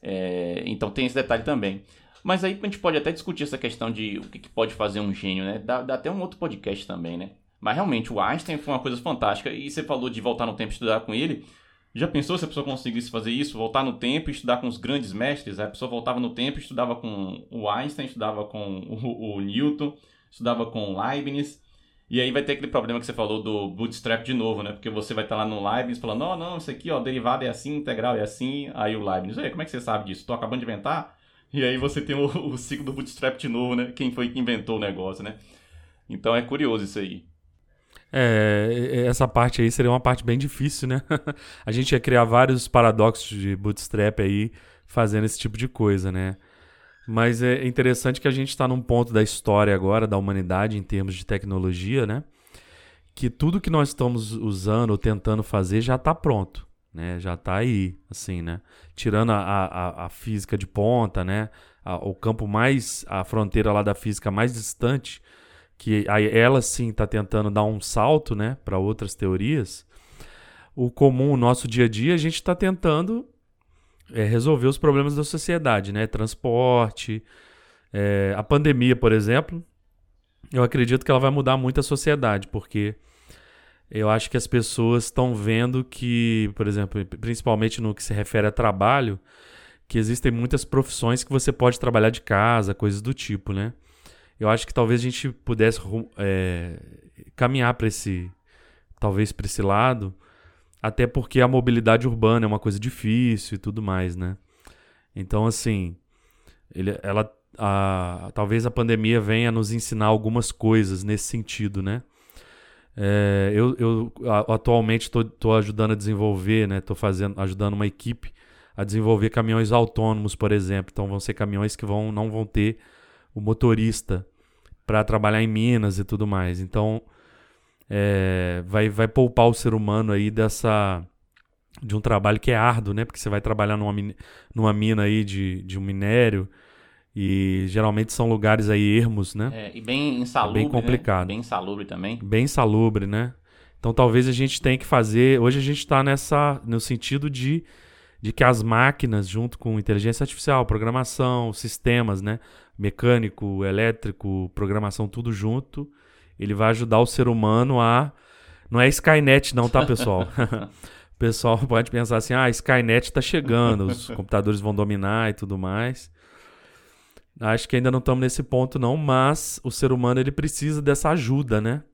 [SPEAKER 1] É, então tem esse detalhe também. Mas aí a gente pode até discutir essa questão de o que, que pode fazer um gênio, né? Dá, dá até um outro podcast também, né? Mas realmente, o Einstein foi uma coisa fantástica. E você falou de voltar no tempo e estudar com ele. Já pensou se a pessoa conseguisse fazer isso? Voltar no tempo e estudar com os grandes mestres? A pessoa voltava no tempo e estudava com o Einstein, estudava com o, o Newton, estudava com Leibniz. E aí vai ter aquele problema que você falou do bootstrap de novo, né? Porque você vai estar lá no Leibniz falando, não, não, isso aqui, ó, derivada é assim, integral é assim. Aí o Leibniz, Ei, como é que você sabe disso? Tô acabando de inventar? E aí você tem o, o ciclo do bootstrap de novo, né? Quem foi que inventou o negócio, né? Então é curioso isso aí.
[SPEAKER 2] É, essa parte aí seria uma parte bem difícil, né? a gente ia criar vários paradoxos de bootstrap aí fazendo esse tipo de coisa, né? Mas é interessante que a gente está num ponto da história agora, da humanidade, em termos de tecnologia, né? Que tudo que nós estamos usando ou tentando fazer já está pronto, né? Já está aí, assim, né? Tirando a, a, a física de ponta, né? A, o campo mais, a fronteira lá da física mais distante, que ela sim está tentando dar um salto né, para outras teorias, o comum, o nosso dia a dia, a gente está tentando é, resolver os problemas da sociedade, né? Transporte, é, a pandemia, por exemplo, eu acredito que ela vai mudar muito a sociedade, porque eu acho que as pessoas estão vendo que, por exemplo, principalmente no que se refere a trabalho, que existem muitas profissões que você pode trabalhar de casa, coisas do tipo, né? eu acho que talvez a gente pudesse é, caminhar para esse, talvez para esse lado, até porque a mobilidade urbana é uma coisa difícil e tudo mais, né? Então, assim, ele, ela, a, talvez a pandemia venha nos ensinar algumas coisas nesse sentido, né? É, eu, eu atualmente estou ajudando a desenvolver, né? Estou fazendo, ajudando uma equipe a desenvolver caminhões autônomos, por exemplo. Então vão ser caminhões que vão, não vão ter o motorista para trabalhar em Minas e tudo mais. Então é, vai, vai poupar o ser humano aí dessa de um trabalho que é árduo, né? Porque você vai trabalhar numa, numa mina aí de, de um minério e geralmente são lugares aí ermos, né?
[SPEAKER 1] É, e bem insalubre,
[SPEAKER 2] é bem complicado. Né?
[SPEAKER 1] Bem insalubre também.
[SPEAKER 2] Bem insalubre, né? Então talvez a gente tenha que fazer. Hoje a gente está nessa no sentido de, de que as máquinas, junto com inteligência artificial, programação, sistemas, né? Mecânico, elétrico, programação, tudo junto, ele vai ajudar o ser humano a. Não é Skynet, não, tá, pessoal? o pessoal pode pensar assim: ah, Skynet está chegando, os computadores vão dominar e tudo mais. Acho que ainda não estamos nesse ponto não, mas o ser humano ele precisa dessa ajuda, né?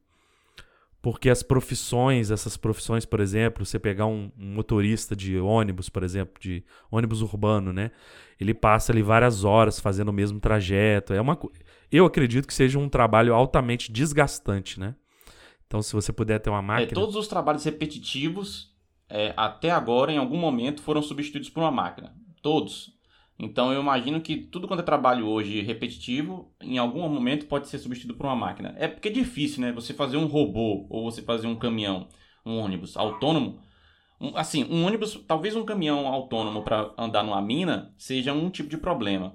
[SPEAKER 2] Porque as profissões, essas profissões, por exemplo, você pegar um, um motorista de ônibus, por exemplo, de ônibus urbano, né? Ele passa ali várias horas fazendo o mesmo trajeto. É uma, eu acredito que seja um trabalho altamente desgastante, né? Então, se você puder ter uma é, máquina.
[SPEAKER 1] É, todos os trabalhos repetitivos, é, até agora, em algum momento, foram substituídos por uma máquina. Todos. Então eu imagino que tudo quanto é trabalho hoje repetitivo, em algum momento pode ser substituído por uma máquina. É porque é difícil, né? Você fazer um robô ou você fazer um caminhão, um ônibus autônomo. Um, assim, um ônibus, talvez um caminhão autônomo para andar numa mina seja um tipo de problema.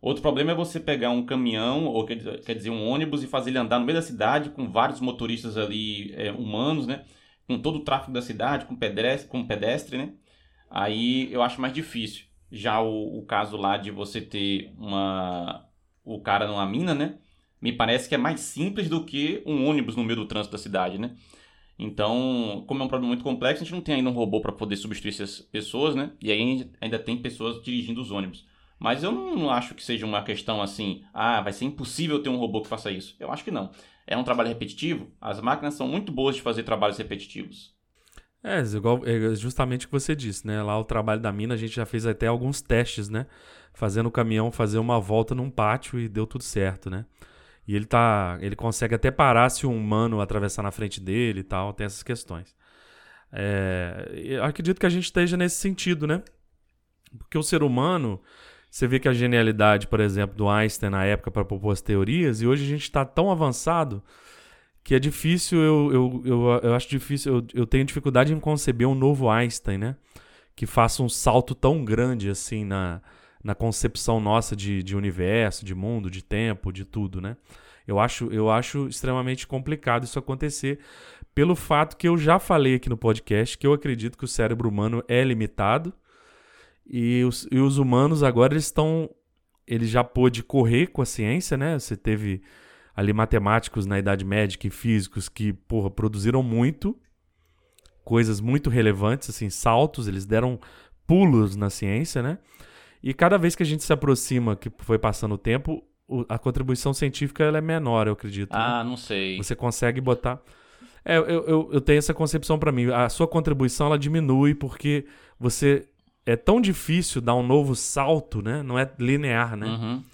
[SPEAKER 1] Outro problema é você pegar um caminhão, ou quer, dizer, um ônibus, e fazer ele andar no meio da cidade com vários motoristas ali é, humanos, né? Com todo o tráfego da cidade, com pedestre, com pedestre, né? Aí eu acho mais difícil. Já o, o caso lá de você ter uma o cara numa mina, né? Me parece que é mais simples do que um ônibus no meio do trânsito da cidade, né? Então, como é um problema muito complexo, a gente não tem ainda um robô para poder substituir essas pessoas, né? E aí ainda tem pessoas dirigindo os ônibus. Mas eu não acho que seja uma questão assim, ah, vai ser impossível ter um robô que faça isso. Eu acho que não. É um trabalho repetitivo. As máquinas são muito boas de fazer trabalhos repetitivos.
[SPEAKER 2] É, igual, é justamente o que você disse, né? Lá o trabalho da mina, a gente já fez até alguns testes, né? Fazendo o caminhão fazer uma volta num pátio e deu tudo certo, né? E ele tá. Ele consegue até parar se um humano atravessar na frente dele e tal, tem essas questões. É, acredito que a gente esteja nesse sentido, né? Porque o ser humano, você vê que a genialidade, por exemplo, do Einstein na época para propor as teorias, e hoje a gente está tão avançado que é difícil, eu, eu, eu, eu acho difícil, eu, eu tenho dificuldade em conceber um novo Einstein, né? Que faça um salto tão grande assim na, na concepção nossa de, de universo, de mundo, de tempo, de tudo, né? Eu acho, eu acho extremamente complicado isso acontecer pelo fato que eu já falei aqui no podcast que eu acredito que o cérebro humano é limitado e os, e os humanos agora estão ele já pôde correr com a ciência, né? Você teve ali matemáticos na Idade Média e físicos que, porra, produziram muito, coisas muito relevantes, assim, saltos, eles deram pulos na ciência, né? E cada vez que a gente se aproxima, que foi passando o tempo, a contribuição científica ela é menor, eu acredito.
[SPEAKER 1] Né? Ah, né? não sei.
[SPEAKER 2] Você consegue botar. É, eu, eu, eu tenho essa concepção para mim. A sua contribuição ela diminui porque você. É tão difícil dar um novo salto, né? Não é linear, né?
[SPEAKER 1] Uhum.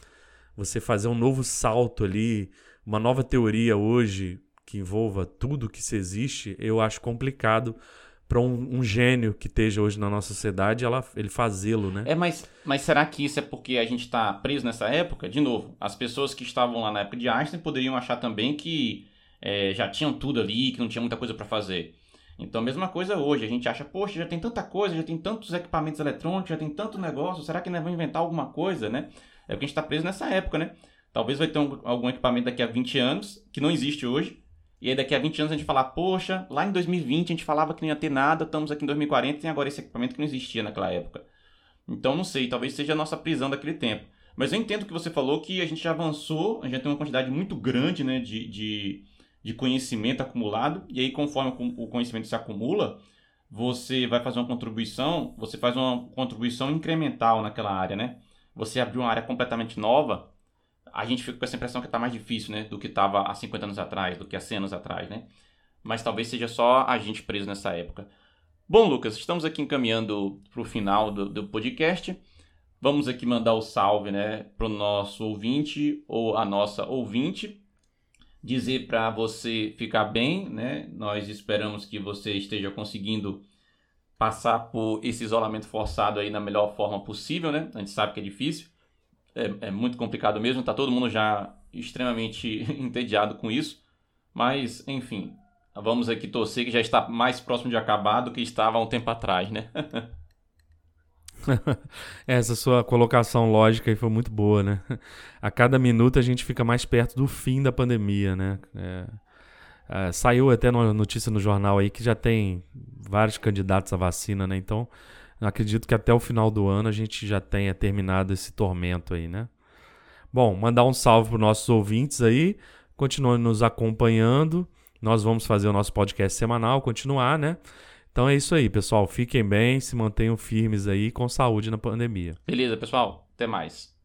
[SPEAKER 2] Você fazer um novo salto ali uma nova teoria hoje que envolva tudo que se existe, eu acho complicado para um, um, gênio que esteja hoje na nossa sociedade ela, ele fazê-lo, né?
[SPEAKER 1] É, mas, mas será que isso é porque a gente está preso nessa época? De novo, as pessoas que estavam lá na época de Einstein poderiam achar também que é, já tinham tudo ali, que não tinha muita coisa para fazer. Então, a mesma coisa hoje. A gente acha, poxa, já tem tanta coisa, já tem tantos equipamentos eletrônicos, já tem tanto negócio, será que nós vamos inventar alguma coisa, né? É porque a gente está preso nessa época, né? Talvez vai ter um, algum equipamento daqui a 20 anos, que não existe hoje. E aí daqui a 20 anos a gente falar, poxa, lá em 2020 a gente falava que não ia ter nada, estamos aqui em 2040 e tem agora esse equipamento que não existia naquela época. Então não sei, talvez seja a nossa prisão daquele tempo. Mas eu entendo que você falou que a gente já avançou, a gente tem uma quantidade muito grande né, de, de, de conhecimento acumulado, e aí conforme o conhecimento se acumula, você vai fazer uma contribuição, você faz uma contribuição incremental naquela área, né? Você abriu uma área completamente nova, a gente fica com essa impressão que está mais difícil, né? Do que estava há 50 anos atrás, do que há 100 anos atrás, né? Mas talvez seja só a gente preso nessa época. Bom, Lucas, estamos aqui encaminhando para o final do, do podcast. Vamos aqui mandar o salve, né, pro nosso ouvinte ou a nossa ouvinte. Dizer para você ficar bem, né? Nós esperamos que você esteja conseguindo passar por esse isolamento forçado aí na melhor forma possível, né? A gente sabe que é difícil, é, é muito complicado mesmo, tá todo mundo já extremamente entediado com isso, mas enfim, vamos aqui torcer que já está mais próximo de acabar do que estava há um tempo atrás, né?
[SPEAKER 2] Essa sua colocação lógica aí foi muito boa, né? A cada minuto a gente fica mais perto do fim da pandemia, né? É, é, saiu até uma notícia no jornal aí que já tem vários candidatos à vacina, né? Então, acredito que até o final do ano a gente já tenha terminado esse tormento aí, né? Bom, mandar um salve para os nossos ouvintes aí, continuem nos acompanhando. Nós vamos fazer o nosso podcast semanal, continuar, né? Então é isso aí, pessoal. Fiquem bem, se mantenham firmes aí com saúde na pandemia.
[SPEAKER 1] Beleza, pessoal. Até mais.